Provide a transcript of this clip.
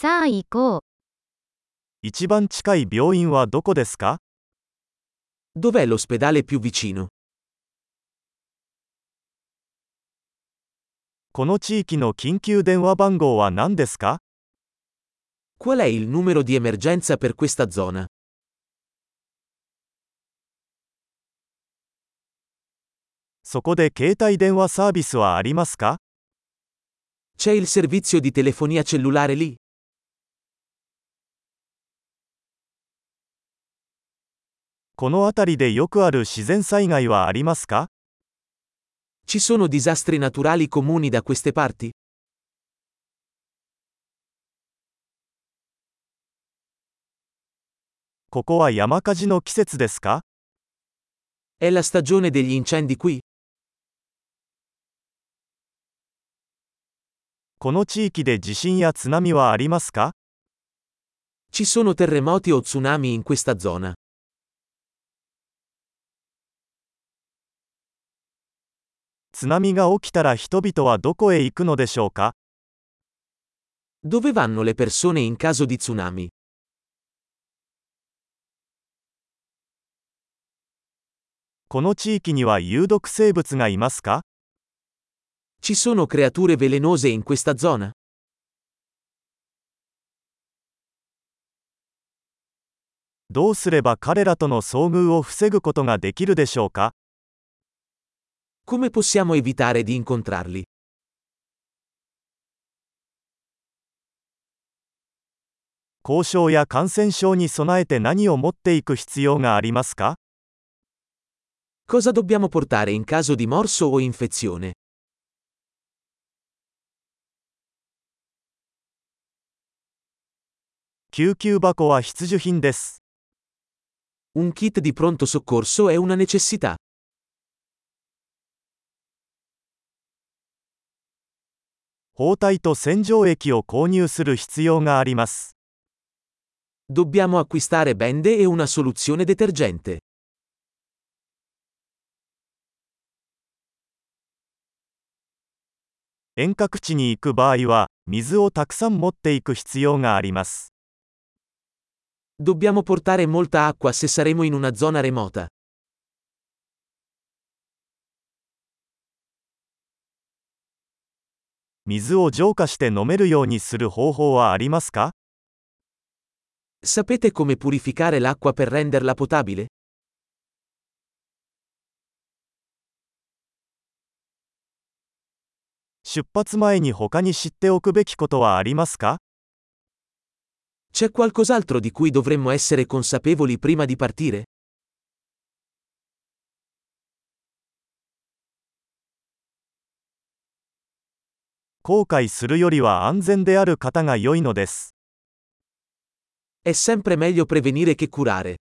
さあ行こう。一番近い病院はどこですか Dov'è l'ospedale più vicino? この地域の緊急電話番号は何ですか Qual è il numero di emergenza per questa zona? そこで携帯電話サービスはありますか C'è il servizio di telefonia cellulare lì? この辺りでよくある自然災害はありますか Ci sono disastri naturali comuni da queste parti? ここは山火事の季節ですか È la stagione degli incendi qui? この地域で地震や津波はありますか Ci sono terremoti o tsunami in questa zona? 津波が起きたら人々はどこへ行くのでしょうか Dove vanno le persone in caso di tsunami? この地域には有毒生物がいますか Ci sono creature velenose in questa zona? どうすれば彼らとの遭遇を防ぐことができるでしょうか Come possiamo evitare di incontrarli? Cosa dobbiamo portare in caso di morso o infezione? Un kit di pronto soccorso è una necessità. 包帯と洗浄液を購入する必要があります。Dobbiamo acquistare bende e una soluzione detergente. 遠隔地に行く場合は、水をたくさん持っていく必要があります。Dobbiamo portare molta acqua se saremo in una zona remota. 水を浄化して飲めるようにする方法はありますか Sapete come purificare l'acqua per renderla potabile? 出発前に他に知っておくべきことはありますか C'è qualcos'altro di cui dovremmo essere consapevoli prima di partire? 後悔するよりは安全である方が良いのです。È sempre meglio prevenire che curare.